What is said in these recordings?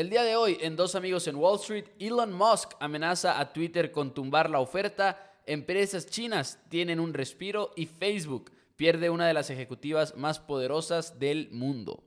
El día de hoy, en Dos Amigos en Wall Street, Elon Musk amenaza a Twitter con tumbar la oferta, empresas chinas tienen un respiro y Facebook pierde una de las ejecutivas más poderosas del mundo.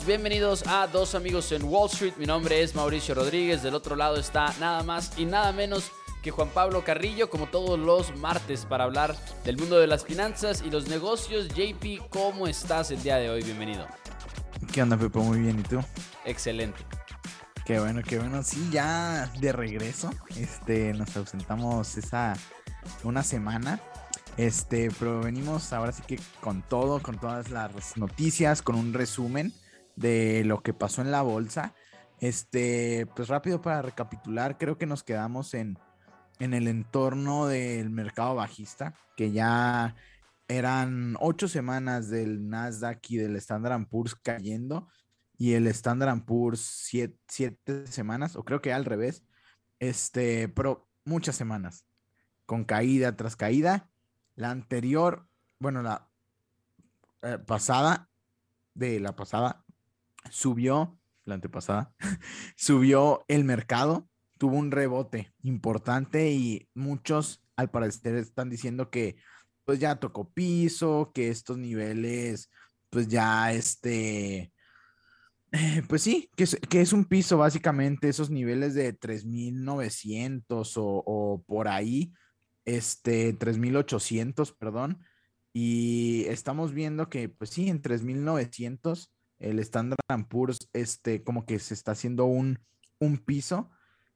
Bienvenidos a Dos Amigos en Wall Street. Mi nombre es Mauricio Rodríguez. Del otro lado está nada más y nada menos que Juan Pablo Carrillo, como todos los martes, para hablar del mundo de las finanzas y los negocios. JP, ¿cómo estás el día de hoy? Bienvenido. ¿Qué onda, Pepo? Muy bien, ¿y tú? Excelente. Qué bueno, qué bueno. Sí, ya de regreso. Este, nos ausentamos esa una semana. Este, pero venimos ahora sí que con todo, con todas las noticias, con un resumen de lo que pasó en la bolsa. Este, pues rápido para recapitular, creo que nos quedamos en, en el entorno del mercado bajista, que ya eran ocho semanas del Nasdaq y del Standard Poor's cayendo, y el Standard Poor's siete, siete semanas, o creo que al revés, este, pero muchas semanas, con caída tras caída la anterior, bueno, la eh, pasada, de la pasada, subió, la antepasada, subió el mercado, tuvo un rebote importante y muchos al parecer están diciendo que pues ya tocó piso, que estos niveles, pues ya este, eh, pues sí, que es, que es un piso básicamente, esos niveles de 3.900 o, o por ahí, este, 3.800, perdón, y estamos viendo que, pues sí, en 3.900 el Standard Poor's, este, como que se está haciendo un, un piso,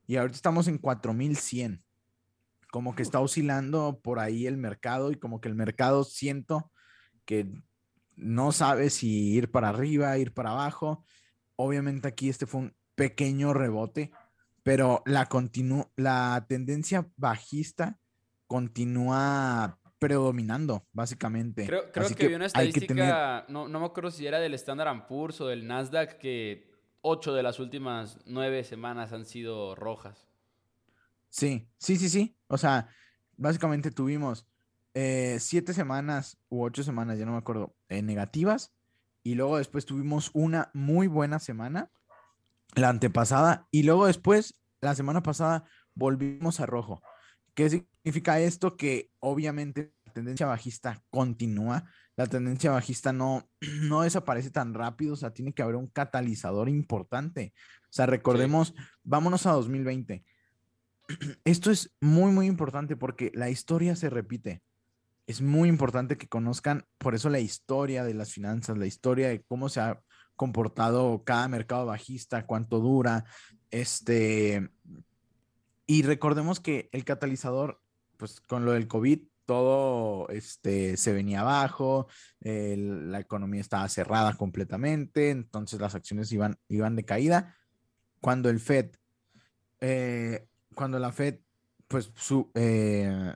y ahorita estamos en 4.100, como que está oscilando por ahí el mercado, y como que el mercado siento que no sabe si ir para arriba, ir para abajo. Obviamente aquí este fue un pequeño rebote, pero la, la tendencia bajista continúa predominando, básicamente. Creo, creo que, vi una estadística, no, no, me acuerdo si era del Standard Poor's o del Nasdaq, que ocho de las últimas nueve semanas han sido rojas. Sí, sí, sí, sí. O sea, básicamente tuvimos eh, siete semanas u ocho semanas, ya no me acuerdo, eh, negativas. Y luego después tuvimos una muy buena semana, la antepasada. Y luego después, la semana pasada, volvimos a rojo. ¿Qué significa esto? Que obviamente la tendencia bajista continúa, la tendencia bajista no, no desaparece tan rápido, o sea, tiene que haber un catalizador importante. O sea, recordemos, vámonos a 2020. Esto es muy, muy importante porque la historia se repite. Es muy importante que conozcan, por eso la historia de las finanzas, la historia de cómo se ha comportado cada mercado bajista, cuánto dura, este, y recordemos que el catalizador, pues con lo del COVID, todo este, se venía abajo, la economía estaba cerrada completamente, entonces las acciones iban, iban de caída. Cuando el Fed, eh, cuando la Fed, pues su, eh,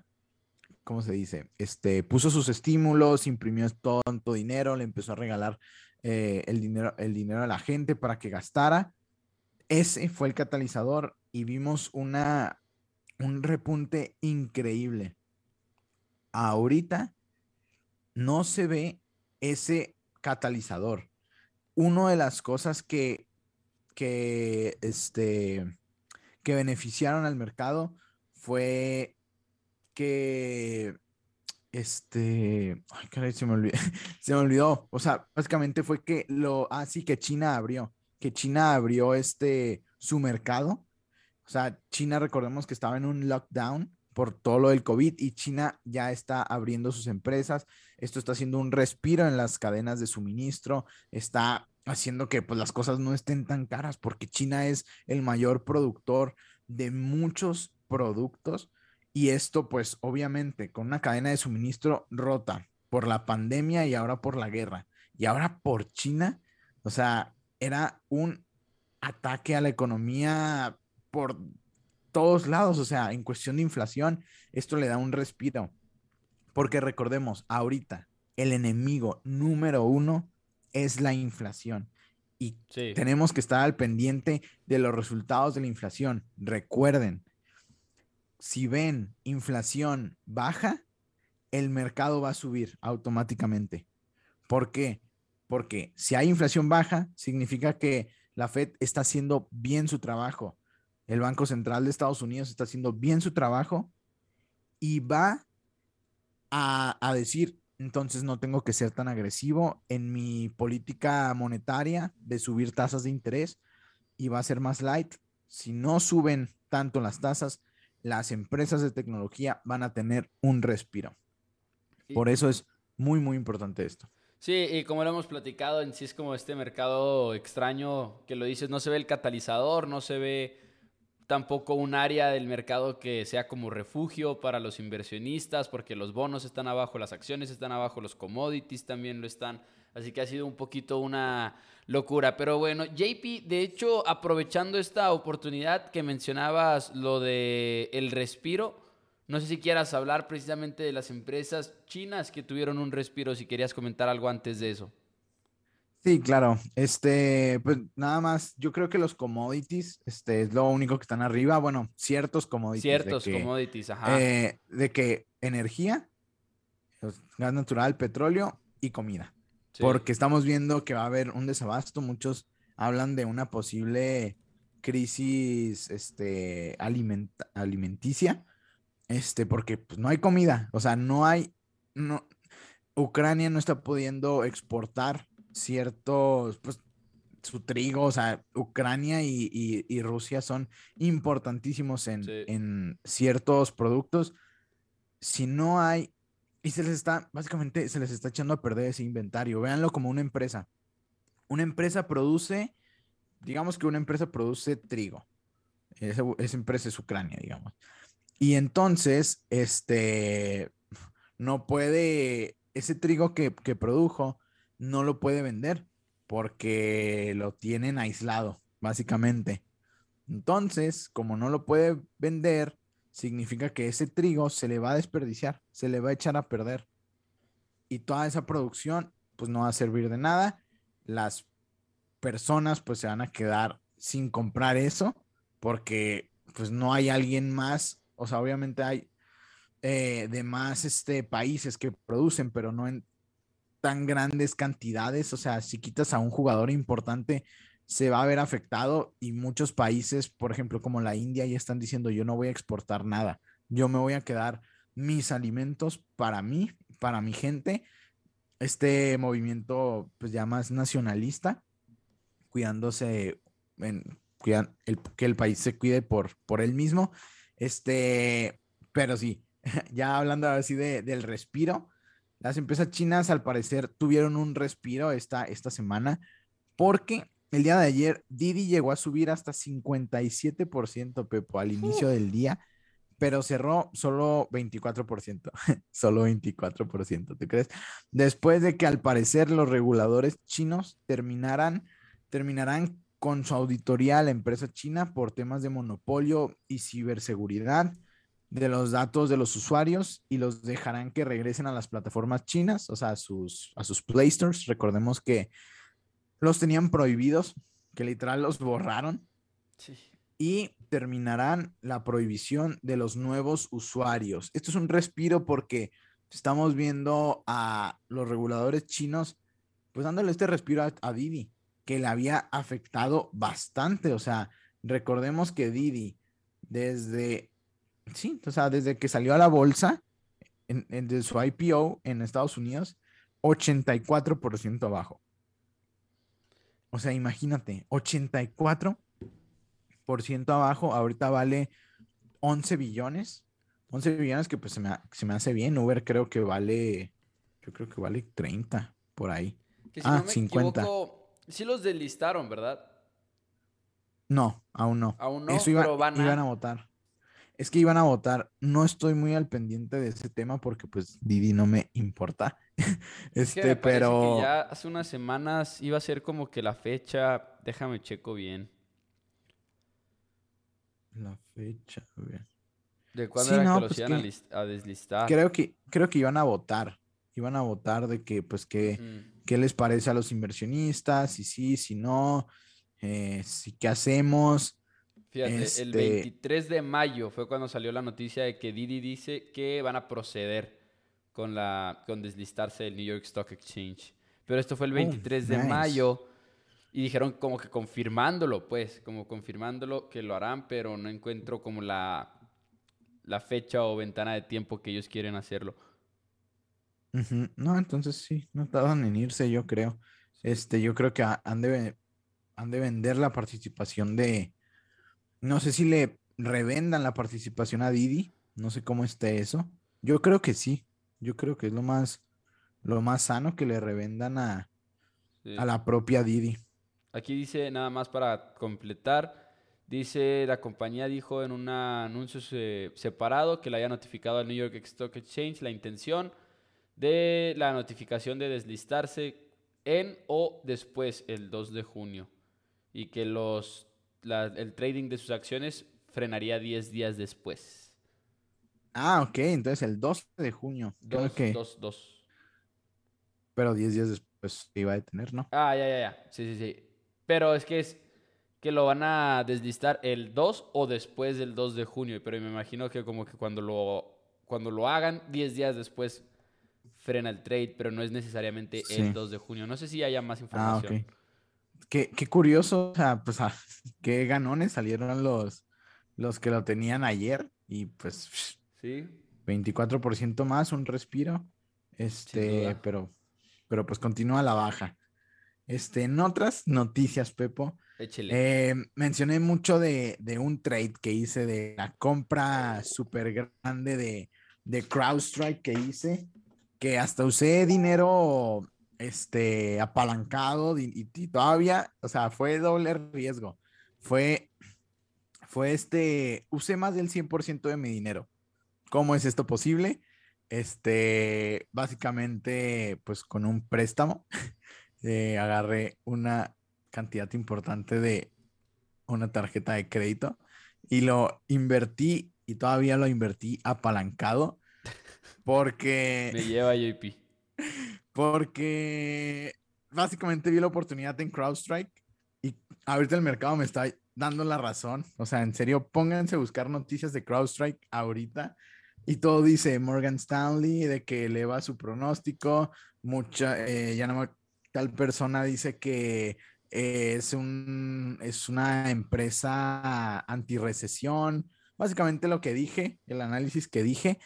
¿cómo se dice? Este, puso sus estímulos, imprimió tanto dinero, le empezó a regalar eh, el, dinero, el dinero a la gente para que gastara. Ese fue el catalizador y vimos una, un repunte increíble. Ahorita no se ve ese catalizador. Una de las cosas que, que, este, que beneficiaron al mercado fue que este, ay, caray, se me olvidó, se me olvidó, o sea, básicamente fue que lo, así ah, que China abrió, que China abrió este, su mercado o sea, China, recordemos que estaba en un lockdown por todo lo del COVID y China ya está abriendo sus empresas. Esto está haciendo un respiro en las cadenas de suministro, está haciendo que pues, las cosas no estén tan caras porque China es el mayor productor de muchos productos y esto pues obviamente con una cadena de suministro rota por la pandemia y ahora por la guerra y ahora por China, o sea, era un ataque a la economía por todos lados, o sea, en cuestión de inflación, esto le da un respiro. Porque recordemos, ahorita el enemigo número uno es la inflación. y Sí. tenemos que estar al pendiente de los resultados de la inflación. Recuerden, si ven inflación baja, el mercado va a subir automáticamente. ¿Por qué? Porque si hay inflación baja, significa que la Fed está haciendo bien su trabajo. El Banco Central de Estados Unidos está haciendo bien su trabajo y va a, a decir, entonces no tengo que ser tan agresivo en mi política monetaria de subir tasas de interés y va a ser más light. Si no suben tanto las tasas, las empresas de tecnología van a tener un respiro. Por eso es muy, muy importante esto. Sí, y como lo hemos platicado, en sí es como este mercado extraño que lo dices, no se ve el catalizador, no se ve tampoco un área del mercado que sea como refugio para los inversionistas, porque los bonos están abajo, las acciones están abajo, los commodities también lo están. Así que ha sido un poquito una locura. Pero bueno, JP, de hecho, aprovechando esta oportunidad que mencionabas, lo de el respiro, no sé si quieras hablar precisamente de las empresas chinas que tuvieron un respiro, si querías comentar algo antes de eso. Sí, claro. Este, pues nada más, yo creo que los commodities, este, es lo único que están arriba. Bueno, ciertos commodities. de Ciertos que, commodities, ajá. eh, de que energía, gas natural, petróleo y comida. Sí. Porque estamos viendo que va a haber un desabasto. Muchos hablan de una posible crisis este, alimenta- alimenticia. Este, porque pues, no hay comida. O sea, no hay. No, Ucrania no está pudiendo exportar ciertos. Pues, su trigo, o sea, Ucrania y, y- y Rusia son importantísimos en, Sí. en ciertos productos. Si no hay y se les está, básicamente, se les está echando a perder ese inventario. Véanlo como una empresa. Una empresa produce, digamos que una empresa produce trigo. Esa, esa empresa es Ucrania, digamos. Y entonces, este, no puede, ese trigo que, que produjo, no lo puede vender porque lo tienen aislado, básicamente. Entonces, como no lo puede vender, significa que ese trigo se le va a desperdiciar, se le va a echar a perder. Y toda esa producción, pues no va a servir de nada. Las personas, pues se van a quedar sin comprar eso, porque pues no hay alguien más. O sea, obviamente hay eh, demás este, países que producen, pero no en tan grandes cantidades. O sea, si quitas a un jugador importante, se va a ver afectado y muchos países, por ejemplo, como la India, ya están diciendo, yo no voy a exportar nada, yo me voy a quedar mis alimentos para mí, para mi gente. Este movimiento, pues ya más nacionalista, cuidándose, en, cuidan, que el país se cuide por, por él mismo. Este, pero sí, ya hablando así de, del respiro, las empresas chinas al parecer tuvieron un respiro esta, esta semana porque el día de ayer Didi llegó a subir hasta 57%, Pepo, al inicio del día, pero cerró solo 24%, solo 24%, ¿tú crees? Después de que al parecer los reguladores chinos terminaran, terminarán con su auditoría a la empresa china por temas de monopolio y ciberseguridad de los datos de los usuarios y los dejarán que regresen a las plataformas chinas, o sea, a sus, a sus Play Stores. Recordemos que los tenían prohibidos, que literal los borraron Sí. y terminarán la prohibición de los nuevos usuarios. Esto es un respiro porque estamos viendo a los reguladores chinos, pues dándole este respiro a, a Didi, que le había afectado bastante. O sea, recordemos que Didi, desde, sí, o sea, desde que salió a la bolsa, en, en- de su IPO en Estados Unidos, 84% abajo. O sea, imagínate, 84% abajo, ahorita vale 11 billones. 11 billones que pues se me, se me hace bien. Uber creo que vale, yo creo que vale 30 por ahí. Que si Ah, no me 50. equivoco, sí los deslistaron, ¿verdad? No, aún no. Aún no, Eso iba- pero van a... iban a votar. Es que iban a votar. No estoy muy al pendiente de ese tema porque pues Didi no me importa. Es que este, pero que ya hace unas semanas iba a ser como que la fecha, déjame checo bien, la fecha, ver. de cuándo Sí, era no, que los pues iban a, que- a deslistar. Creo que creo que iban a votar. Iban a votar de que pues que. Qué les parece a los inversionistas, si sí, si no, eh, si qué hacemos. Fíjate, el Este- 23 de mayo fue cuando salió la noticia de que Didi dice que van a proceder con, la, con deslistarse del New York Stock Exchange. Pero esto fue el Oh, 23 de nice. mayo y dijeron como que confirmándolo, pues, como confirmándolo que lo harán, pero no encuentro como la, la fecha o ventana de tiempo que ellos quieren hacerlo. No, entonces sí, no tardan en irse, yo creo. Este, yo creo que ha- han de, han de vender la participación de, no sé si le revendan la participación a Didi, no sé cómo esté eso. Yo creo que sí, yo creo que es lo más, lo más sano que le revendan a, Sí. a la propia Didi. Aquí dice, nada más para completar, dice, la compañía dijo en un anuncio se- separado que le haya notificado al New York Stock Exchange la intención de la notificación de deslistarse en o después el 2 de junio y que los, la- el trading de sus acciones frenaría 10 días después. Ah, ok, entonces el 12 de junio, creo Dos, que, dos, dos. pero 10 días después iba a detener, ¿no? Ah, ya, ya, ya. Sí, sí, sí. Pero es que es que lo van a deslistar el 2 o después del 2 de junio. Pero me imagino que como que cuando lo, cuando lo hagan, 10 días después frena el trade, pero no es necesariamente Sí. el 2 de junio. No sé si haya más Ah, información. ok. Qué, qué curioso, o sea, pues ah, qué ganones salieron los, los que lo tenían ayer y pues Sí. 24% más, un respiro. Este, pero, pero pues continúa la baja. Este, en otras noticias, Pepo, eh, mencioné mucho de, de un trade que hice de la compra súper grande de, de CrowdStrike que hice, que hasta usé dinero este, apalancado y todavía, o sea, fue doble riesgo. Fue, fue este, usé más del 100% de mi dinero. ¿Cómo es esto posible? Este, básicamente, pues con un préstamo, eh, agarré una cantidad importante de una tarjeta de crédito y lo invertí y todavía lo invertí apalancado porque, Me lleva JP. porque básicamente vi la oportunidad en CrowdStrike y ahorita el mercado me está dando la razón. O sea, en serio, pónganse a buscar noticias de CrowdStrike ahorita y todo dice Morgan Stanley de que eleva su pronóstico. Mucha, eh, ya no me- tal persona dice que eh, es, un, es una empresa antirrecesión. Básicamente lo que dije, el análisis que dije.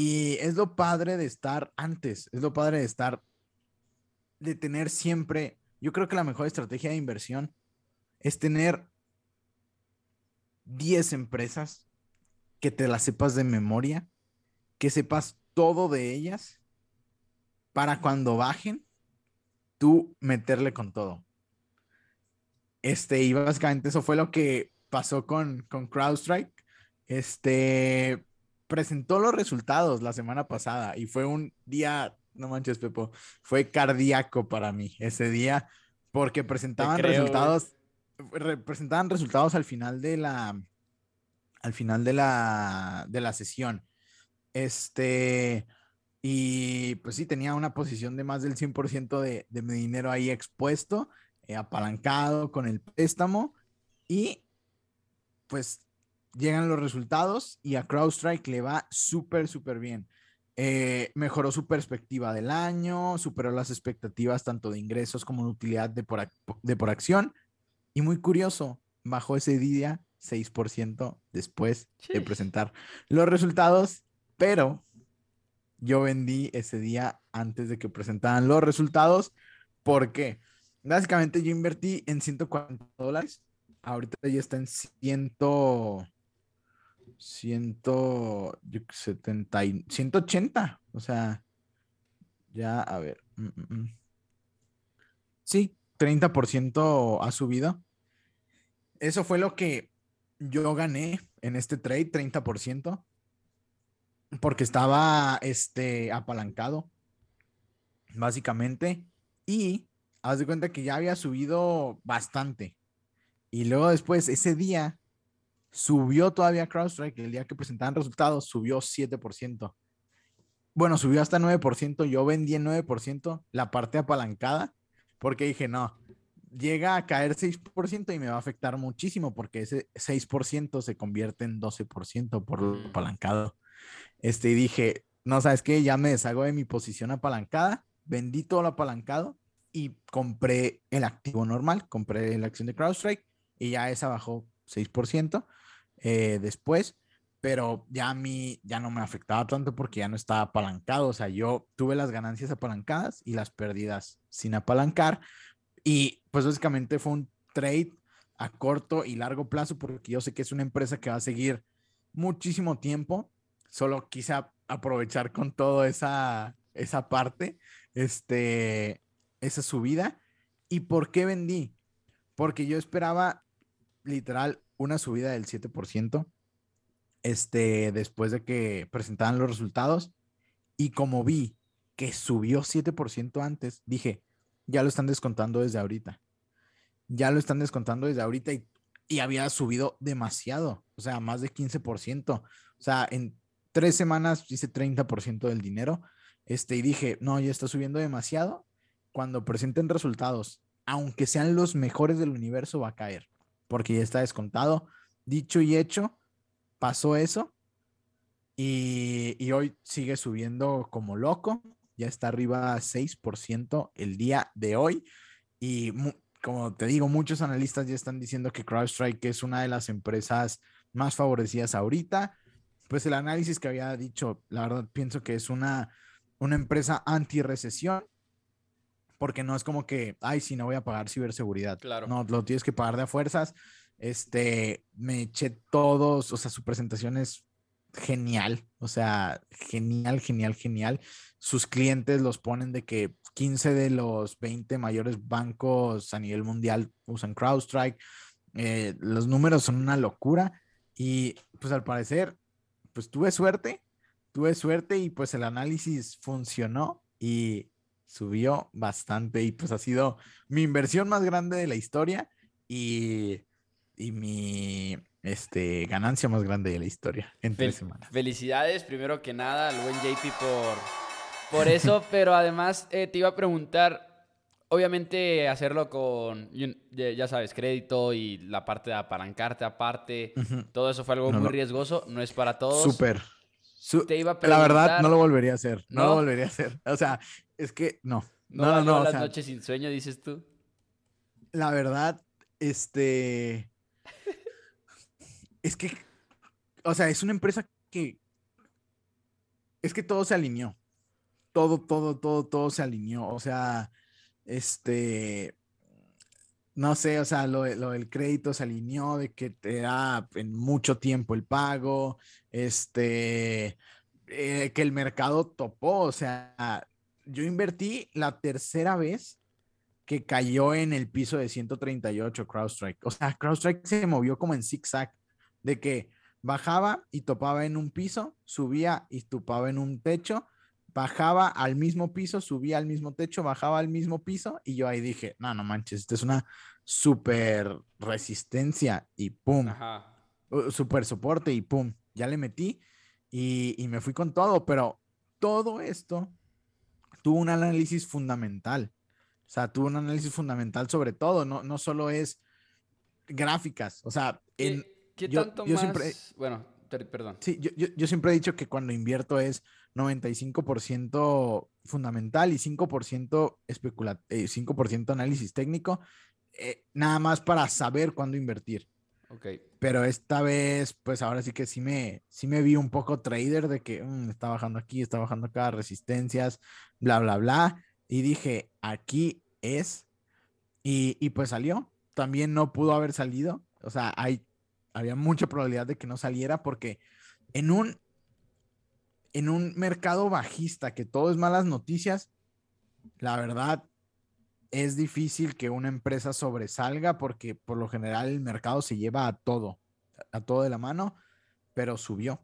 Y es lo padre de estar antes, es lo padre de estar, de tener siempre, yo creo que la mejor estrategia de inversión es tener 10 empresas que te las sepas de memoria, que sepas todo de ellas, para cuando bajen, tú meterle con todo. Este, y básicamente eso fue lo que pasó con, con CrowdStrike. Este, presentó los resultados la semana pasada y fue un día, no manches, Pepo, fue cardíaco para mí ese día porque presentaban creo, resultados, re- presentaban resultados al final de la, al final de la, de la sesión. Este, y pues sí, tenía una posición de más del 100% de, de mi dinero ahí expuesto, eh, apalancado con el préstamo y pues llegan los resultados y a CrowdStrike le va súper, súper bien. Eh, mejoró su perspectiva del año, superó las expectativas tanto de ingresos como de utilidad de por, de por acción. Y muy curioso, bajó ese día 6% después de presentar los resultados, pero yo vendí ese día antes de que presentaran los resultados. ¿Por qué? Básicamente yo invertí en 140 dólares. Ahorita ya está en 100, 100, yo qué sé, 70 y- 180. O sea, ya, a ver. mm, mm, mm. Sí, 30% ha subido. Eso fue lo que yo gané en este trade, 30%, porque estaba este, apalancado, básicamente, y haz de cuenta que ya había subido bastante. Y luego después, ese día, subió todavía CrowdStrike, el día que presentaban resultados, subió 7%. bueno, subió hasta 9%, yo vendí en 9% la parte apalancada porque dije, no, llega a caer 6% y me va a afectar muchísimo porque ese 6% se convierte en 12% por lo apalancado. Este, y dije, no, ¿sabes qué? Ya me deshago de mi posición apalancada, vendí todo lo apalancado y compré el activo normal, compré la acción de CrowdStrike y ya esa bajó 6% eh, después, pero ya a mí ya no me afectaba tanto porque ya no estaba apalancado, o sea, yo tuve las ganancias apalancadas y las pérdidas sin apalancar y pues básicamente fue un trade a corto y largo plazo porque yo sé que es una empresa que va a seguir muchísimo tiempo, solo quise aprovechar con toda esa, esa parte, este, esa subida. ¿Y por qué vendí? Porque yo esperaba literal una subida del 7%, este, después de que presentaran los resultados. Y como vi que subió 7% antes, dije, ya lo están descontando desde ahorita. Ya lo están descontando desde ahorita y, y había subido demasiado, o sea, más de 15%. O sea, en tres semanas hice 30% del dinero. Este, y dije, no, ya está subiendo demasiado. Cuando presenten resultados, aunque sean los mejores del universo, va a caer porque ya está descontado. Dicho y hecho, pasó eso y, hoy sigue subiendo como loco. Ya está arriba 6% el día de hoy. Y como te digo, muchos analistas ya están diciendo que CrowdStrike es una de las empresas más favorecidas ahorita. Pues el análisis que había dicho, la verdad pienso que es una, una empresa anti-recesión porque no es como que, ay, si no voy a pagar ciberseguridad. Claro. No, lo tienes que pagar de a fuerzas. Este, me eché todos, o sea, su presentación es genial, o sea, genial, genial, genial. Sus clientes los ponen de que 15 de los 20 mayores bancos a nivel mundial usan CrowdStrike. Eh, los números son una locura y pues al parecer, pues tuve suerte, tuve suerte y pues el análisis funcionó y subió bastante y pues ha sido mi inversión más grande de la historia y, y mi este, ganancia más grande de la historia en tres semanas. Felicidades, primero que nada, al buen JP por, por eso, pero además eh, te iba a preguntar, obviamente hacerlo con, ya sabes, crédito y la parte de apalancarte aparte, todo eso fue algo muy riesgoso, no es para todos. Súper. la verdad, no lo volvería a hacer. No, lo volvería a hacer. O sea, es que no. No, no, no. las noches sin sueño, dices tú. La verdad, este. es que. O sea, es una empresa que. Es que todo se alineó. Todo, todo, todo, todo se alineó. O sea, este. No sé, o sea, lo, lo del crédito se alineó de que te da en mucho tiempo el pago. Este. Eh, que el mercado topó, o sea, yo invertí la tercera vez que cayó en el piso de 138 CrowdStrike. O sea, CrowdStrike se movió como en zigzag, de que bajaba y topaba en un piso, subía y topaba en un techo, bajaba al mismo piso, subía al mismo techo, bajaba al mismo piso y yo ahí dije, no, no manches, esto es una super resistencia y pum, super soporte y pum, ya le metí y, y me fui con todo, pero todo esto tuvo un análisis fundamental. O sea, tuvo un análisis fundamental sobre todo, no, no solo es gráficas. O sea, en, ¿Qué, tanto más? Siempre, bueno, perdón. Sí, yo, yo, siempre he dicho que cuando invierto es 95% fundamental y 5% especula eh, 5% análisis técnico, eh, nada más para saber cuándo invertir. Pero esta vez, pues ahora sí que sí me, sí me vi un poco trader de que mm, está bajando aquí, está bajando acá, resistencias, bla, bla, bla. Y dije, aquí es. Y, y pues salió. También no pudo haber salido. O sea, hay, había mucha probabilidad de que no saliera porque en un, en un mercado bajista que todo es malas noticias, la verdad, es difícil que una empresa sobresalga porque por lo general el mercado se lleva a todo, a todo de la mano, pero subió.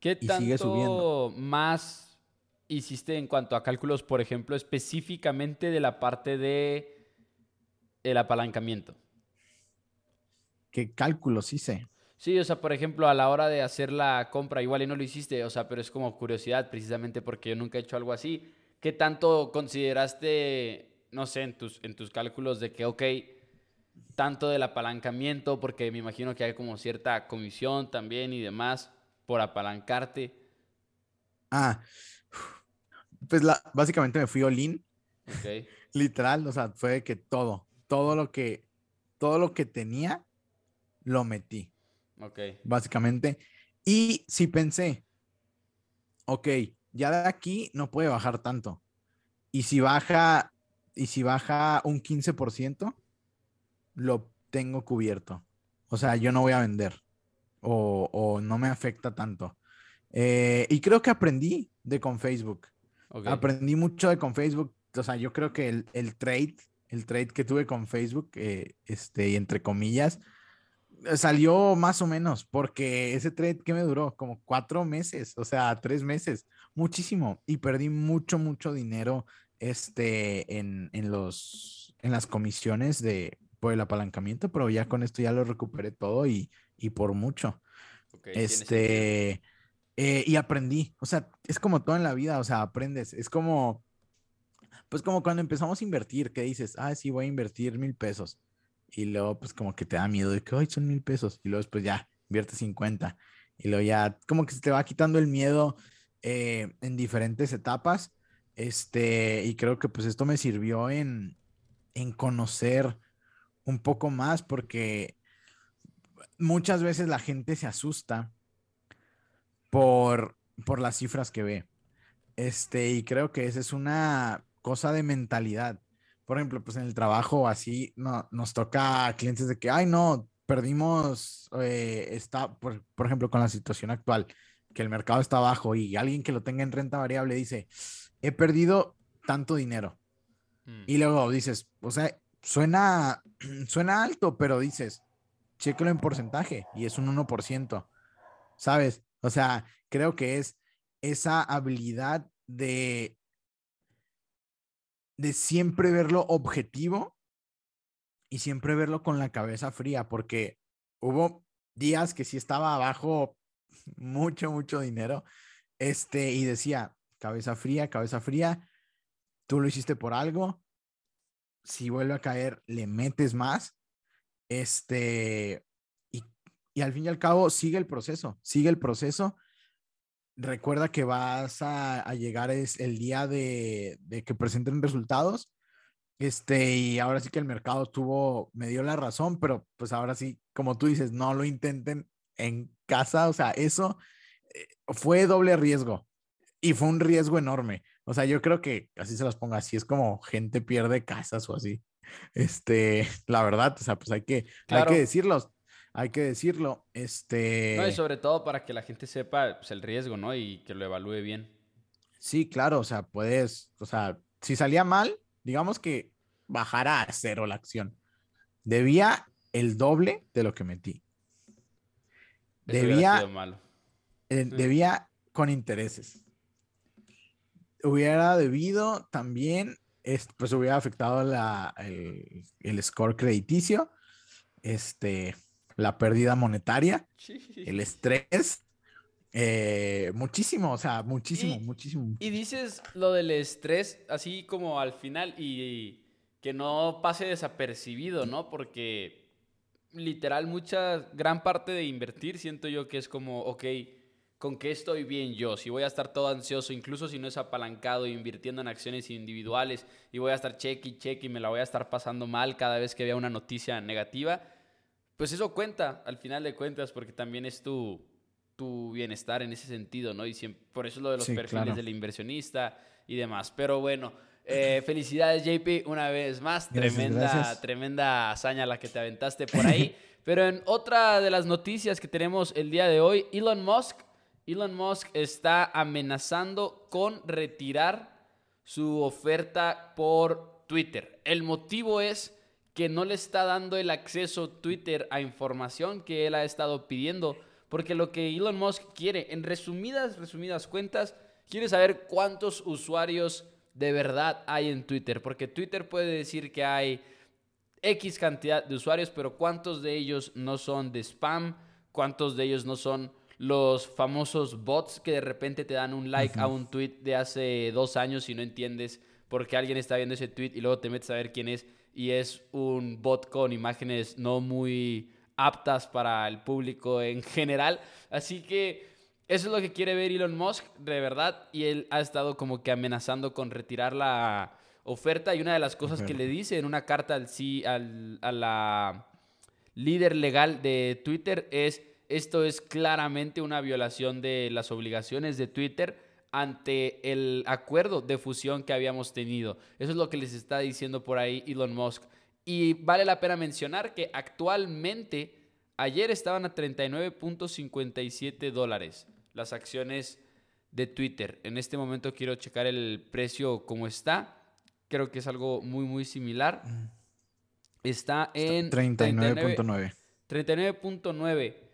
¿Qué y sigue subiendo. más hiciste en cuanto a cálculos, por ejemplo, específicamente de la parte de el apalancamiento? ¿Qué cálculos hice? Sí, o sea, por ejemplo, a la hora de hacer la compra, igual y no lo hiciste, o sea, pero es como curiosidad precisamente porque yo nunca he hecho algo así. ¿Qué tanto consideraste, no sé, en tus, en tus cálculos de que, ok, tanto del apalancamiento, porque me imagino que hay como cierta comisión también y demás por apalancarte? Ah, pues la, básicamente me fui all-in. Ok. Literal, o sea, fue que todo, todo lo que, todo lo que tenía, lo metí. Ok. básicamente. Y si pensé, ok, ya de aquí no puede bajar tanto. Y si baja, y si baja un 15%, lo tengo cubierto. O sea, yo no voy a vender. O, o no me afecta tanto. Eh, y creo que aprendí de con Facebook. ok. Aprendí mucho de con Facebook. O sea, yo creo que el, el trade, el trade que tuve con Facebook, eh, este, entre comillas, eh, salió más o menos, porque ese trade que me duró como cuatro meses, o sea, tres meses, muchísimo. Y perdí mucho, mucho dinero este, en, en los, en las comisiones de, por el apalancamiento, pero ya con esto ya lo recuperé todo y, y por mucho. ok, tiene sentido. Este, eh, y aprendí, o sea, es como todo en la vida, o sea, aprendes, es como, pues como cuando empezamos a invertir, que dices, ah, sí, voy a invertir mil pesos, y luego pues como que te da miedo de que, ay, son mil pesos, y luego después ya, inviertes 50, y luego ya, como que se te va quitando el miedo eh, en diferentes etapas, este, y creo que pues esto me sirvió en, en conocer un poco más, porque muchas veces la gente se asusta por, por las cifras que ve. Este, y creo que esa es una cosa de mentalidad. Por ejemplo, pues en el trabajo así no, nos toca a clientes de que, ay, no, perdimos, eh, está, por, por ejemplo, con la situación actual, que el mercado está bajo y alguien que lo tenga en renta variable dice, he perdido tanto dinero. Mm, Y luego dices, o sea, suena, suena alto, pero dices, chécalo en porcentaje y es un 1%, ¿sabes? O sea, creo que es esa habilidad de, de siempre verlo objetivo y siempre verlo con la cabeza fría, porque hubo días que sí estaba abajo mucho, mucho dinero, este, y decía, cabeza fría, cabeza fría, tú lo hiciste por algo, si vuelve a caer, le metes más, este, y, y al fin y al cabo sigue el proceso, sigue el proceso. Recuerda que vas a, llegar es el día de, de que presenten resultados. Este, y ahora sí que el mercado tuvo, me dio la razón, pero pues ahora sí, como tú dices, no lo intenten en casa. O sea, eso eh, fue doble riesgo y fue un riesgo enorme. O sea, yo creo que así se las ponga, así es como gente pierde casas o así. Este, la verdad, o sea, pues hay que, Claro. hay que decirlo, hay que decirlo. Este, No, y sobre todo para que la gente sepa pues, el riesgo, ¿no? Y que lo evalúe bien. sí, claro, o sea, puedes, o sea, si salía mal, digamos que bajara a cero la acción. Debía el doble de lo que metí. Eso Debía, malo. eh, debía con intereses. Hubiera debido también, es- pues hubiera afectado la, el, el score crediticio, este, la pérdida monetaria, el estrés, eh, muchísimo, o sea, muchísimo, Y- muchísimo. Y dices lo del estrés así como al final y que no pase desapercibido, ¿no? Porque literal mucha, gran parte de invertir siento yo que es como, ok, ¿con qué estoy bien yo? Si voy a estar todo ansioso, incluso si no es apalancado, invirtiendo en acciones individuales y voy a estar cheque y cheque y me la voy a estar pasando mal cada vez que vea una noticia negativa, pues eso cuenta al final de cuentas porque también es tu, tu bienestar en ese sentido, ¿no? Y siempre, por eso es lo de los Sí, perfiles claro. del inversionista y demás. Pero bueno, eh, felicidades JP una vez más. Gracias, tremenda, gracias. tremenda hazaña la que te aventaste por ahí. Pero en otra de las noticias que tenemos el día de hoy, Elon Musk, Elon Musk está amenazando con retirar su oferta por Twitter. El motivo es que no le está dando el acceso Twitter a información que él ha estado pidiendo, porque lo que Elon Musk quiere, en resumidas, resumidas cuentas, quiere saber cuántos usuarios de verdad hay en Twitter, porque Twitter puede decir que hay X cantidad de usuarios, pero cuántos de ellos no son de spam, cuántos de ellos no son los famosos bots que de repente te dan un like a un tweet de hace dos años y no entiendes por qué alguien está viendo ese tweet y luego te metes a ver quién es y es un bot con imágenes no muy aptas para el público en general. Así que eso es lo que quiere ver Elon Musk, de verdad, y él ha estado como que amenazando con retirar la oferta y una de las cosas que le dice en una carta al, sí, al, a la líder legal de Twitter es esto es claramente una violación de las obligaciones de Twitter ante el acuerdo de fusión que habíamos tenido. Eso es lo que les está diciendo por ahí Elon Musk. Y vale la pena mencionar que actualmente, ayer estaban a 39.57 dólares las acciones de Twitter. En este momento quiero checar el precio como está. Creo que es algo muy, muy similar. Mm. Está en 39.9. 39.9.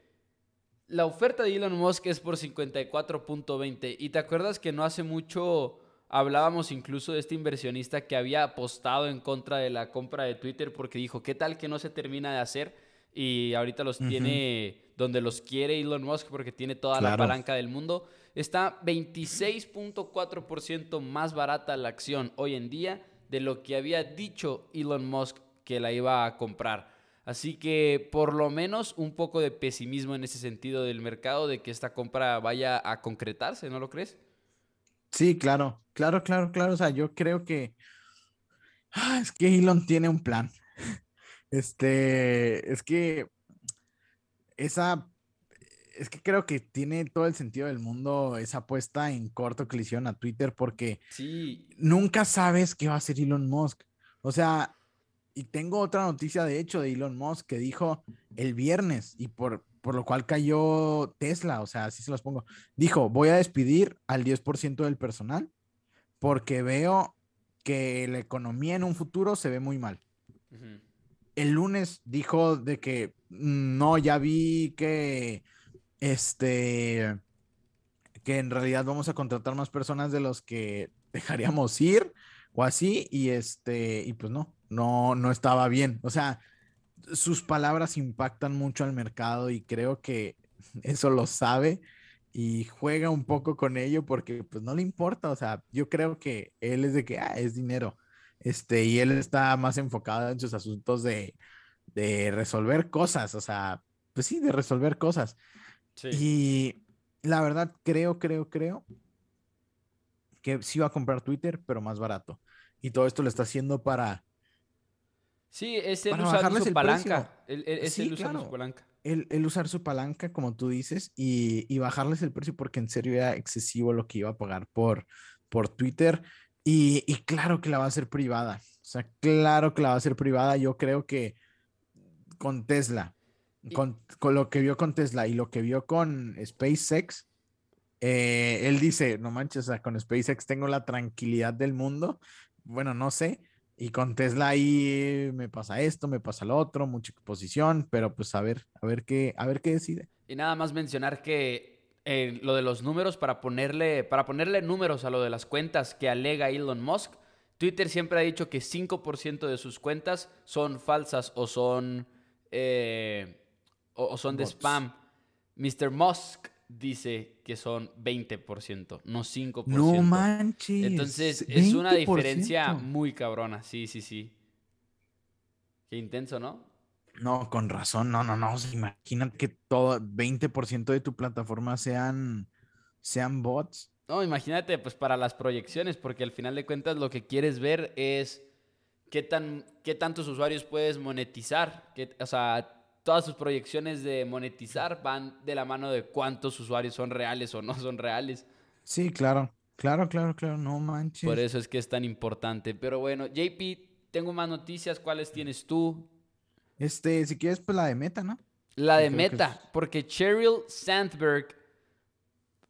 La oferta de Elon Musk es por 54.20. Y te acuerdas que no hace mucho hablábamos incluso de este inversionista que había apostado en contra de la compra de Twitter porque dijo, ¿qué tal que no se termina de hacer? Y ahorita los tiene donde los quiere Elon Musk porque tiene toda la palanca del mundo. Está 26.4% más barata la acción hoy en día de lo que había dicho Elon Musk que la iba a comprar. Así que por lo menos un poco de pesimismo en ese sentido del mercado de que esta compra vaya a concretarse, ¿no lo crees? Sí, claro, claro, claro, claro. O sea, yo creo que ah, es que Elon tiene un plan. Este, es que esa, es que creo que tiene todo el sentido del mundo esa apuesta en corto que le hicieron a Twitter porque sí. nunca sabes qué va a hacer Elon Musk. O sea, y tengo otra noticia, de hecho, de Elon Musk que dijo el viernes y por, por lo cual cayó Tesla, o sea, así se los pongo. Dijo, voy a despedir al 10% del personal porque veo que la economía en un futuro se ve muy mal. El lunes dijo de que mm, no, ya vi que este que en realidad vamos a contratar más personas de los que dejaríamos ir o así y este y pues no, no, no estaba bien. O sea, sus palabras impactan mucho al mercado y creo que eso lo sabe y juega un poco con ello porque pues no le importa. O sea, yo creo que él es de que ah, es dinero. Este, y él está más enfocado en sus asuntos de, de resolver cosas. O sea, pues sí, de resolver cosas. Y la verdad, creo, creo, creo que sí va a comprar Twitter, pero más barato. Y todo esto lo está haciendo para Sí, es el usar su palanca. es el usar su palanca. El, usar su palanca, como tú dices, y, bajarles el precio porque en serio era excesivo lo que iba a pagar por, por Twitter. Y, claro que la va a hacer privada. O sea, claro que la va a hacer privada. Yo creo que con Tesla, con, lo que vio con Tesla y lo que vio con SpaceX, eh, él dice, no manches, o sea, con SpaceX tengo la tranquilidad del mundo. Bueno, no sé, y con Tesla ahí me pasa esto, me pasa lo otro, mucha exposición, pero pues a ver, a ver qué, a ver qué decide. Y nada más mencionar que eh, lo de los números, para ponerle, para ponerle números a lo de las cuentas que alega Elon Musk, Twitter siempre ha dicho que 5% de sus cuentas son falsas o son, eh, o, son de spam. Mr. Musk dice que son 20%, no 5%. No manches. Entonces es una diferencia muy cabrona, sí, sí, sí. Qué intenso, ¿no? No, con razón, no, no, no. imagínate que todo 20% de tu plataforma sean, sean bots. No, imagínate, pues para las proyecciones, porque al final de cuentas lo que quieres ver es qué, tan, qué tantos usuarios puedes monetizar. o sea, todas sus proyecciones de monetizar van de la mano de cuántos usuarios son reales o no son reales. Sí, claro. Claro, claro, claro, no manches. Por eso es que es tan importante. Pero bueno, JP, tengo más noticias. ¿Cuáles tienes tú? Este, si quieres, pues la de Meta, ¿no? La de Meta, porque Cheryl Sandberg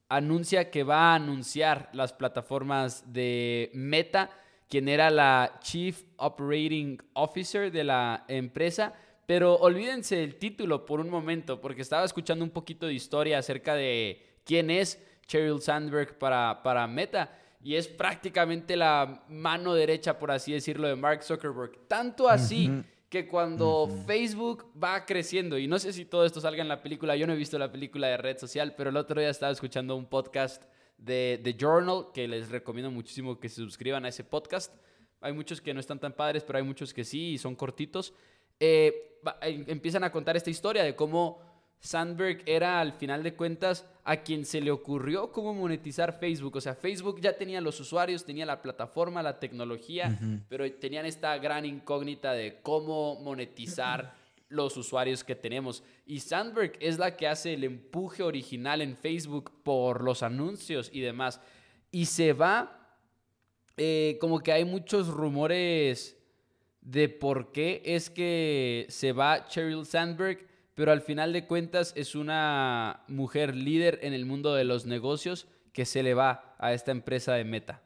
anuncia que va a anunciar las plataformas de Meta, quien era la Chief Operating Officer de la empresa pero olvídense el título por un momento, porque estaba escuchando un poquito de historia acerca de quién es Sheryl Sandberg para, para Meta. Y es prácticamente la mano derecha, por así decirlo, de Mark Zuckerberg. Tanto así que cuando Facebook va creciendo, y no sé si todo esto salga en la película, yo no he visto la película de red social, pero el otro día estaba escuchando un podcast de The Journal, que les recomiendo muchísimo que se suscriban a ese podcast. Hay muchos que no están tan padres, pero hay muchos que sí y son cortitos. Eh, em, empiezan a contar esta historia de cómo Sandberg era al final de cuentas a quien se le ocurrió cómo monetizar Facebook. O sea, Facebook ya tenía los usuarios, tenía la plataforma, la tecnología, pero tenían esta gran incógnita de cómo monetizar los usuarios que tenemos. Y Sandberg es la que hace el empuje original en Facebook por los anuncios y demás. Y se va, eh, como que hay muchos rumores de por qué es que se va Sheryl Sandberg pero al final de cuentas es una mujer líder en el mundo de los negocios que se le va a esta empresa de Meta.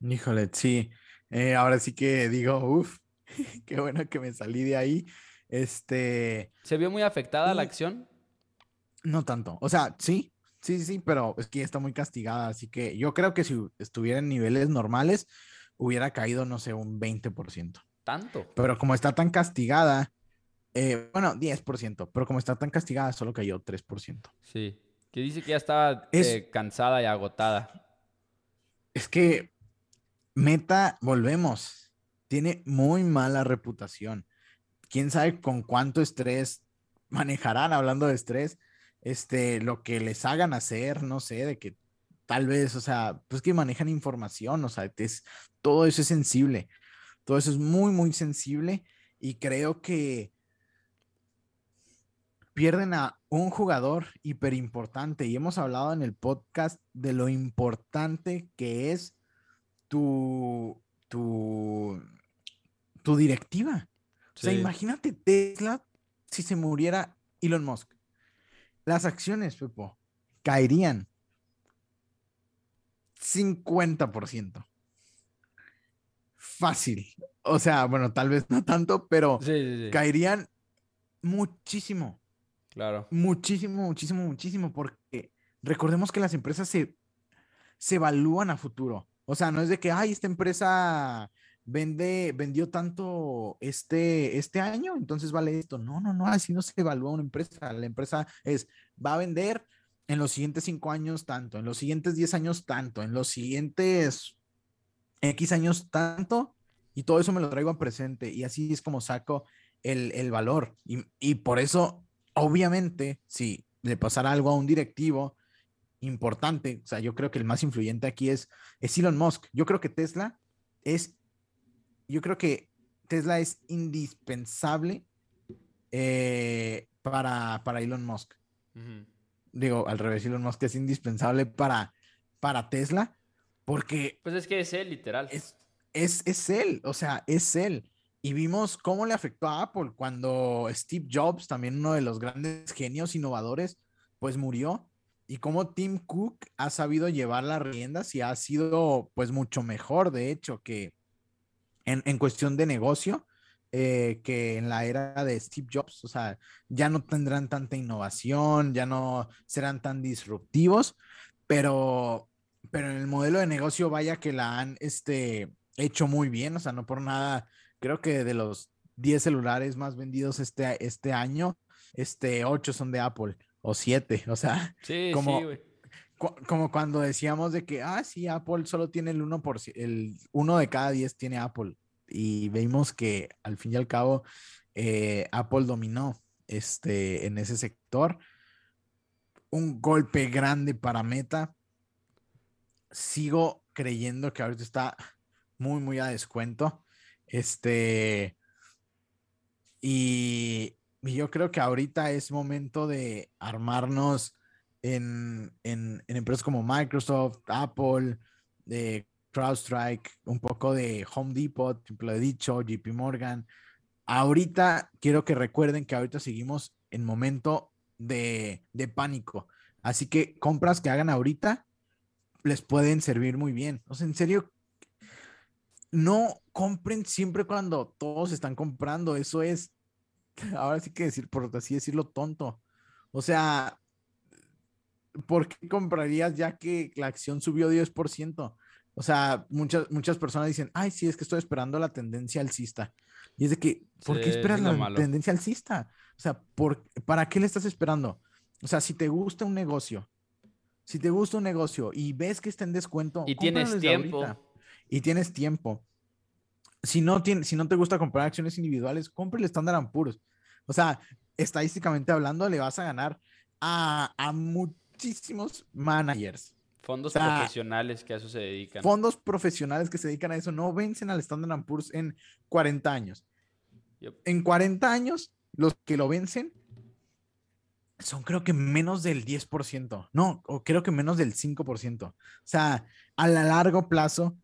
Híjole, sí. Eh, ahora sí que digo, uff, qué bueno que me salí de ahí. Este. ¿Se vio muy afectada la acción? No tanto. O sea, sí, sí, sí, pero es que está muy castigada. Así que yo creo que si estuviera en niveles normales, hubiera caído, no sé, un 20%. ¿Tanto? Pero como está tan castigada, eh, bueno, 10%, pero como está tan castigada, solo cayó 3%. Sí, que dice que ya estaba eh, cansada y agotada. Es que Meta, volvemos, tiene muy mala reputación. Quién sabe con cuánto estrés manejarán, hablando de estrés, este, lo que les hagan hacer, no sé, de que tal vez, o sea, pues que manejan información, o sea, es, todo eso es sensible, todo eso es muy, muy sensible y creo que pierden a un jugador hiper importante y hemos hablado en el podcast de lo importante que es tu, tu, tu directiva. O sea, imagínate Tesla si se muriera Elon Musk. Las acciones, Pepo, caerían 50%. Fácil. O sea, bueno, tal vez no tanto, pero caerían muchísimo. Claro. Muchísimo, muchísimo, muchísimo, porque recordemos que las empresas se, se evalúan a futuro. O sea, no es de que, ay, esta empresa vende, vendió tanto este, este año, entonces vale esto. No, no, no, así no se evalúa una empresa. La empresa es, va a vender en los siguientes cinco años tanto, en los siguientes diez años tanto, en los siguientes X años tanto, y todo eso me lo traigo a presente, y así es como saco el, el valor. Y, y por eso obviamente, si le pasara algo a un directivo importante, o sea, yo creo que el más influyente aquí es, es Elon Musk. Yo creo que Tesla es, yo creo que Tesla es indispensable eh, para, para Elon Musk. Digo, al revés, Elon Musk es indispensable para, para Tesla porque... Pues es que es él, literal. Es, es, es él, o sea, es él. Y vimos cómo le afectó a Apple cuando Steve Jobs, también uno de los grandes genios innovadores, pues murió. Y cómo Tim Cook ha sabido llevar las riendas y ha sido pues mucho mejor, de hecho, que en, cuestión de negocio, eh, que en la era de Steve Jobs, o sea, ya no tendrán tanta innovación, ya no serán tan disruptivos, pero, pero en el modelo de negocio vaya que la han este, hecho muy bien, o sea, no por nada creo que de los 10 celulares más vendidos este, este año, este 8 son de Apple o 7, o sea, como, como cuando decíamos de que, ah, sí, Apple solo tiene el 1%, el 1 de cada 10 tiene Apple y vimos que al fin y al cabo eh, Apple dominó este, en ese sector. Un golpe grande para Meta. Sigo creyendo que ahorita está muy, muy a descuento. Este, y, yo creo que ahorita es momento de armarnos en, empresas como Microsoft, Apple, de CrowdStrike, un poco de Home Depot, lo he dicho, JP Morgan. Ahorita quiero que recuerden que ahorita seguimos en momento de, de pánico. Así que compras que hagan ahorita les pueden servir muy bien. O sea, en serio, no compren siempre cuando todos están comprando. Eso es, ahora sí que decir, por así decirlo, tonto. O sea, ¿por qué comprarías ya que la acción subió 10%? O sea, muchas, muchas personas dicen, ay, sí, es que estoy esperando la tendencia alcista. Y es de que, ¿por qué esperas es la malo. tendencia alcista? O sea, ¿por, ¿para qué le estás esperando? O sea, si te gusta un negocio, si te gusta un negocio y ves que está en descuento, Y tienes tiempo. ahorita. Y tienes tiempo. Si no, tiene, si no te gusta comprar acciones individuales, compra el Standard Poor's. O sea, estadísticamente hablando, le vas a ganar a, a muchísimos managers. Fondos O sea, profesionales que a eso se dedican. Fondos profesionales que se dedican a eso no vencen al Standard Poor's en 40 años. En 40 años, los que lo vencen son creo que menos del 10%. No, o creo que menos del 5%. O sea, a la largo plazo,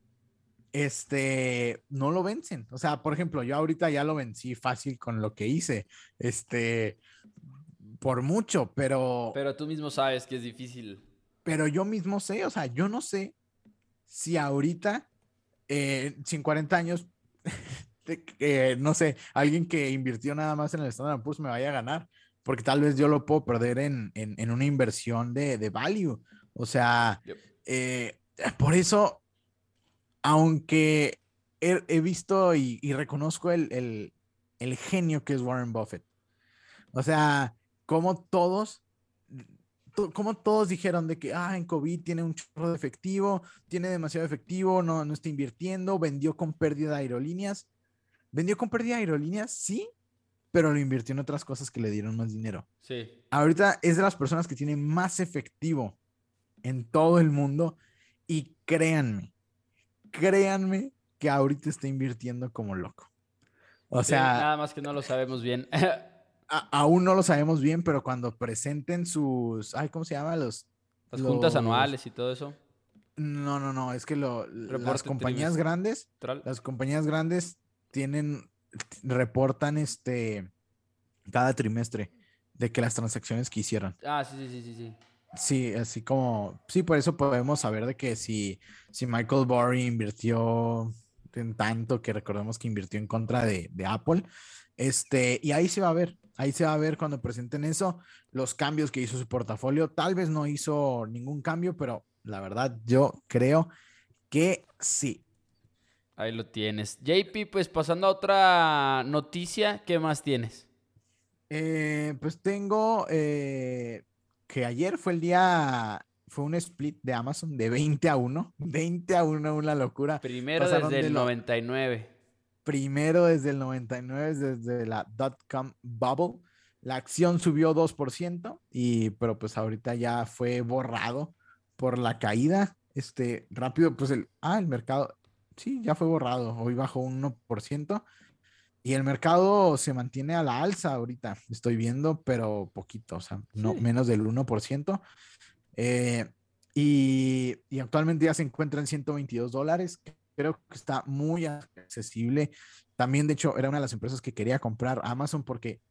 este, no lo vencen. O sea, por ejemplo, yo ahorita ya lo vencí fácil con lo que hice. Este, por mucho, pero, Pero tú mismo sabes que es difícil. pero yo mismo sé, o sea, yo no sé si ahorita, eh, si en 40 años, eh, no sé, alguien que invirtió nada más en el Standard Poor's me vaya a ganar, porque tal vez yo lo puedo perder en, en, en una inversión de, de value. O sea, Yep. eh, por eso, aunque he, he visto y, y reconozco el, el, el genio que es Warren Buffett, o sea, como todos, to- como todos dijeron de que, ah, en COVID tiene un chorro de efectivo, tiene demasiado efectivo, no, no está invirtiendo, vendió con pérdida aerolíneas. ¿Vendió con pérdida aerolíneas? Sí, pero lo invirtió en otras cosas que le dieron más dinero. Sí. Ahorita es de las personas que tienen más efectivo en todo el mundo y créanme, créanme que ahorita está invirtiendo como loco. O Sí, sea, nada más que no lo sabemos bien. a- aún no lo sabemos bien, pero cuando presenten sus, ay, ¿cómo se llama? Los, Las juntas anuales y todo eso. No, no, no, es que lo, las compañías grandes, las compañías grandes tienen, reportan este, cada trimestre de que las transacciones que hicieron. Ah, sí, sí, sí, sí, sí. Sí, así como, sí, por eso podemos saber de que si, si Michael Burry invirtió en tanto que recordemos que invirtió en contra de, de Apple, este, y ahí se va a ver, ahí se va a ver cuando presenten eso, los cambios que hizo su portafolio, tal vez no hizo ningún cambio, pero la verdad yo creo que sí. Ahí lo tienes. JP, pues pasando a otra noticia, ¿qué más tienes? Eh, pues tengo eh, que ayer fue el día, fue un split de Amazon de 20 a 1, 20 a 1, una locura. Primero Pasaron desde de el lo- 99. primero desde el 99, desde la dot-com bubble. La acción subió 2%, y, pero pues ahorita ya fue borrado por la caída. Este, rápido, pues el, ah, el mercado, sí, ya fue borrado. Hoy bajó un 1%. Y el mercado se mantiene a la alza ahorita, estoy viendo, pero poquito, o sea, no, Sí. menos del 1%. Eh, y, y actualmente ya se encuentra en 122 dólares. Creo que está muy accesible. También, de hecho, era una de las empresas que quería comprar Amazon porque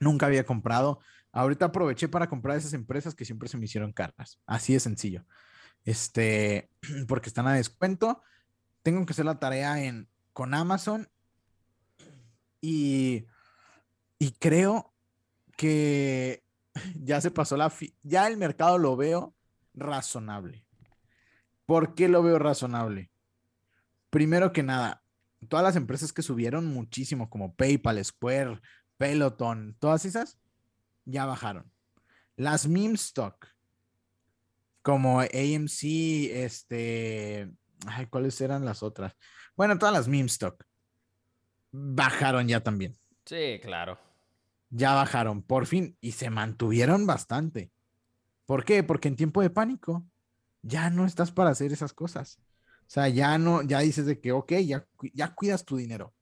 nunca había comprado. Ahorita aproveché para comprar esas empresas que siempre se me hicieron caras. Así de sencillo. Este, porque están a descuento. Tengo que hacer la tarea en, con Amazon. Y, y creo que ya se pasó la... Ya el mercado lo veo razonable. ¿Por qué lo veo razonable? Primero que nada, todas las empresas que subieron muchísimo, como PayPal, Square, Peloton, todas esas, ya bajaron. Las meme stock, como AMC, este, ay, ¿cuáles eran las otras? Bueno, todas las meme stock bajaron ya también. Sí, claro. Ya bajaron, por fin, y se mantuvieron bastante. ¿Por qué? Porque en tiempo de pánico ya no estás para hacer esas cosas. O sea, ya no, ya dices de que, ok, ya, ya cuidas tu dinero.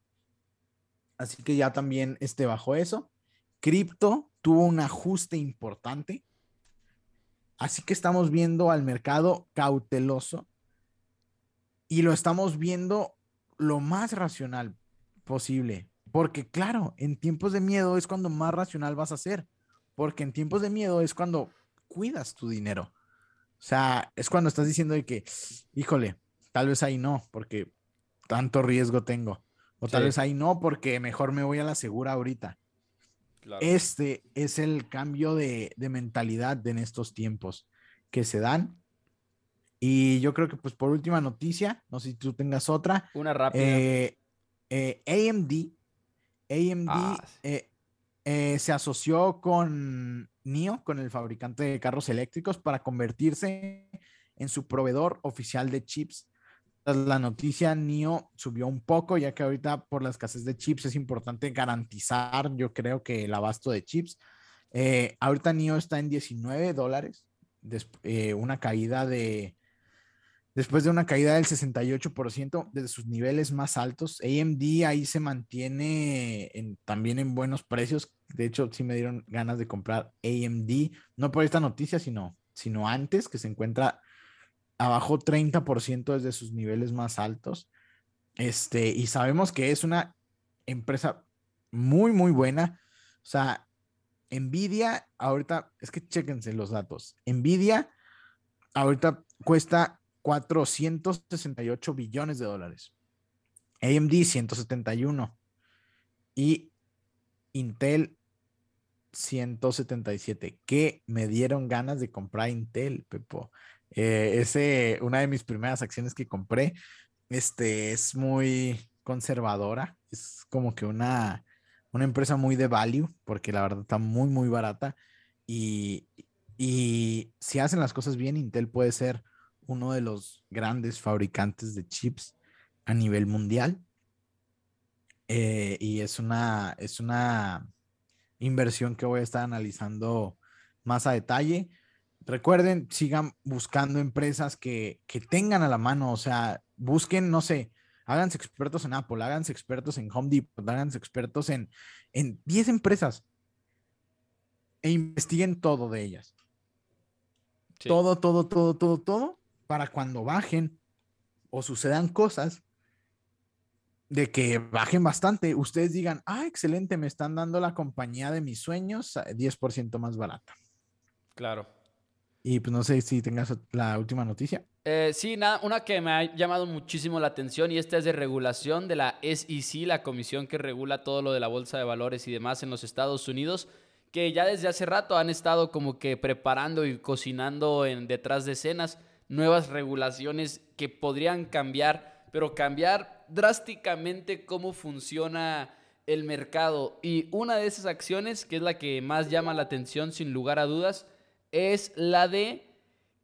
Así que ya también este, bajó eso. Cripto tuvo un ajuste importante. Así que estamos viendo al mercado cauteloso y lo estamos viendo lo más racional posible. Porque claro, en tiempos de miedo es cuando más racional vas a ser. Porque en tiempos de miedo es cuando cuidas tu dinero. O sea, es cuando estás diciendo de que, híjole, tal vez ahí no, porque tanto riesgo tengo. O tal Sí. vez ahí no, porque mejor me voy a la segura ahorita. claro. Este es el cambio de, de mentalidad en estos tiempos que se dan. Y yo creo que pues por última noticia, no sé si tú tengas otra, Una rápida. eh, eh, AMD AMD ah, eh, eh, se asoció con NIO, con el fabricante de carros eléctricos, para convertirse en su proveedor oficial de chips. Tras la noticia, NIO subió un poco, ya que ahorita por la escasez de chips es importante garantizar, yo creo que el abasto de chips. Ahorita NIO está en 19 dólares, una caída de Después de una caída del 68% de sus niveles más altos, AMD ahí se mantiene también en buenos precios. De hecho, sí me dieron ganas de comprar AMD, no por esta noticia, sino, sino antes, que se encuentra abajo 30% desde sus niveles más altos. Este, y sabemos que es una empresa muy, muy buena. O sea, Nvidia, ahorita, es que chéquense los datos. Nvidia ahorita cuesta 468 billones de dólares. AMD 171 y Intel 177. Que me dieron ganas de comprar Intel, Pepo. Eh, ese, una de mis primeras acciones que compré, este es muy conservadora. Es como que una, una empresa muy de value, porque la verdad está muy, muy barata. Y, y si hacen las cosas bien, Intel puede ser uno de los grandes fabricantes de chips a nivel mundial. Eh, y es una, es una inversión que voy a estar analizando más a detalle. Recuerden, sigan buscando empresas que, que tengan a la mano, o sea, busquen, no sé, háganse expertos en Apple, háganse expertos en Home Depot, háganse expertos en, en 10 empresas e investiguen todo de ellas. Todo, todo, todo, todo, todo para cuando bajen o sucedan cosas de que bajen bastante, ustedes digan, ah, excelente, me están dando la compañía de mis sueños 10% más barata. Claro. Y pues no sé si tengas la última noticia. Eh, sí, nada, una que me ha llamado muchísimo la atención y esta es de regulación de la SEC, la comisión que regula todo lo de la bolsa de valores y demás en los Estados Unidos, que ya desde hace rato han estado como que preparando y cocinando en detrás de escenas nuevas regulaciones que podrían cambiar, pero cambiar drásticamente cómo funciona el mercado. Y una de esas acciones, que es la que más llama la atención sin lugar a dudas, es la de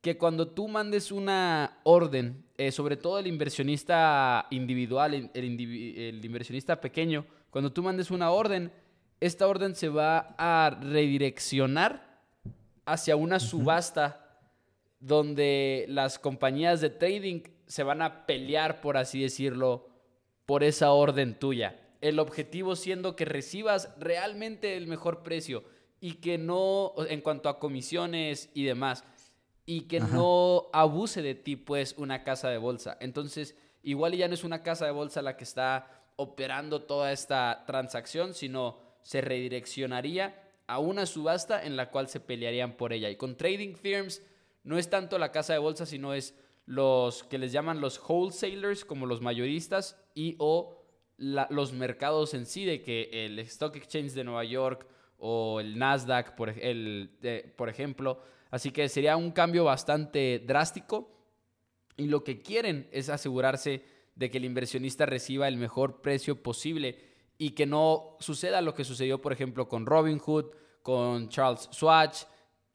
que cuando tú mandes una orden, eh, sobre todo el inversionista individual, el, el, inversionista pequeño, cuando tú mandes una orden, esta orden se va a redireccionar hacia una subasta donde las compañías de trading se van a pelear, por así decirlo, por esa orden tuya. El objetivo siendo que recibas realmente el mejor precio y que no, en cuanto a comisiones y demás, y que no abuse de ti, pues, una casa de bolsa. Entonces, igual ya no es una casa de bolsa la que está operando toda esta transacción, sino se redireccionaría a una subasta en la cual se pelearían por ella. Y con trading firms no es tanto la casa de bolsa, sino es los que les llaman los wholesalers, como los mayoristas, y o los mercados en sí, de que el Stock Exchange de Nueva York o el Nasdaq, por, el, por ejemplo. Así que sería un cambio bastante drástico. Y lo que quieren es asegurarse de que el inversionista reciba el mejor precio posible y que no suceda lo que sucedió, por ejemplo, con Robinhood, con Charles Swatch,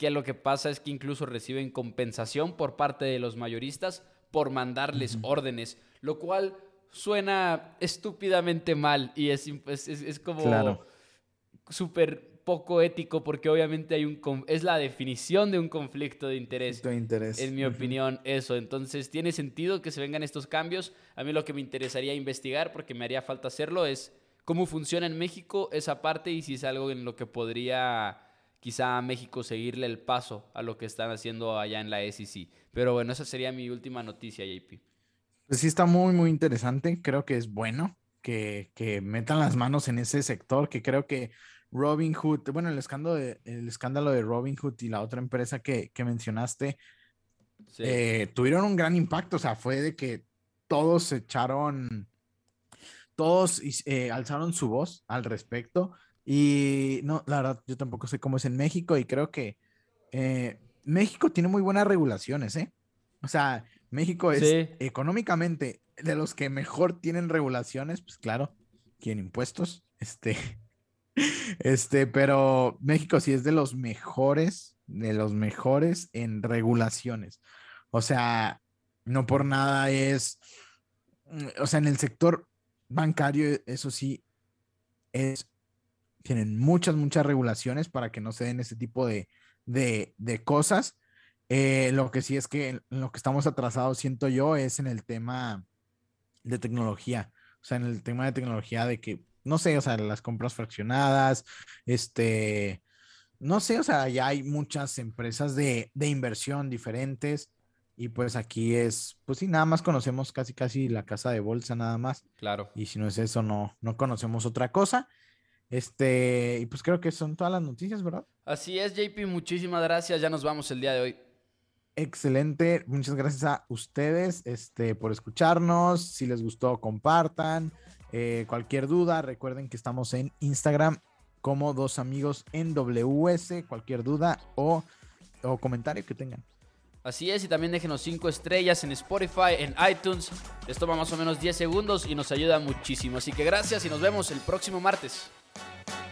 que lo que pasa es que incluso reciben compensación por parte de los mayoristas por mandarles órdenes, lo cual suena estúpidamente mal y es, es, como súper poco ético porque obviamente hay un es la definición de un conflicto de interés. De interés. En mi opinión, eso. Entonces, tiene sentido que se vengan estos cambios. A mí lo que me interesaría investigar, porque me haría falta hacerlo, es cómo funciona en México esa parte y si es algo en lo que podría quizá a México seguirle el paso a lo que están haciendo allá en la SEC. Pero bueno, esa sería mi última noticia, JP. Pues sí, está muy, muy interesante. Creo que es bueno que, que metan las manos en ese sector, que creo que Robin Hood, bueno, el escándalo de, el escándalo de Robin Hood y la otra empresa que, que mencionaste, eh, tuvieron un gran impacto. O sea, fue de que todos se echaron, todos eh, alzaron su voz al respecto y no, la verdad, yo tampoco sé cómo es en México y creo que eh, México tiene muy buenas regulaciones, ¿eh? O sea, México es económicamente de los que mejor tienen regulaciones, pues claro, tienen impuestos, Este, este, pero México sí es de los mejores, de los mejores en regulaciones. O sea, no por nada es, o sea, en el sector bancario, eso sí, es, tienen muchas, muchas regulaciones para que no se den ese tipo de, de, de cosas. Eh, lo que sí es que lo que estamos atrasados, siento yo, es en el tema de tecnología. O sea, en el tema de tecnología de que, no sé, o sea, las compras fraccionadas, este, no sé, o sea, ya hay muchas empresas de, de inversión diferentes y pues aquí es, pues sí, nada más conocemos casi, casi la casa de bolsa, nada más. Claro. Y si no es eso, no, no conocemos otra cosa. Este, y pues creo que son todas las noticias, ¿verdad? Así es, JP, muchísimas gracias. Ya nos vamos el día de hoy. Excelente, muchas gracias a ustedes este, por escucharnos. Si les gustó, compartan. Eh, cualquier duda, recuerden que estamos en Instagram como dos amigos en WS. Cualquier duda o, o comentario que tengan. Así es, y también déjenos 5 estrellas en Spotify, en iTunes. Les toma más o menos 10 segundos y nos ayuda muchísimo. Así que gracias y nos vemos el próximo martes. Bye.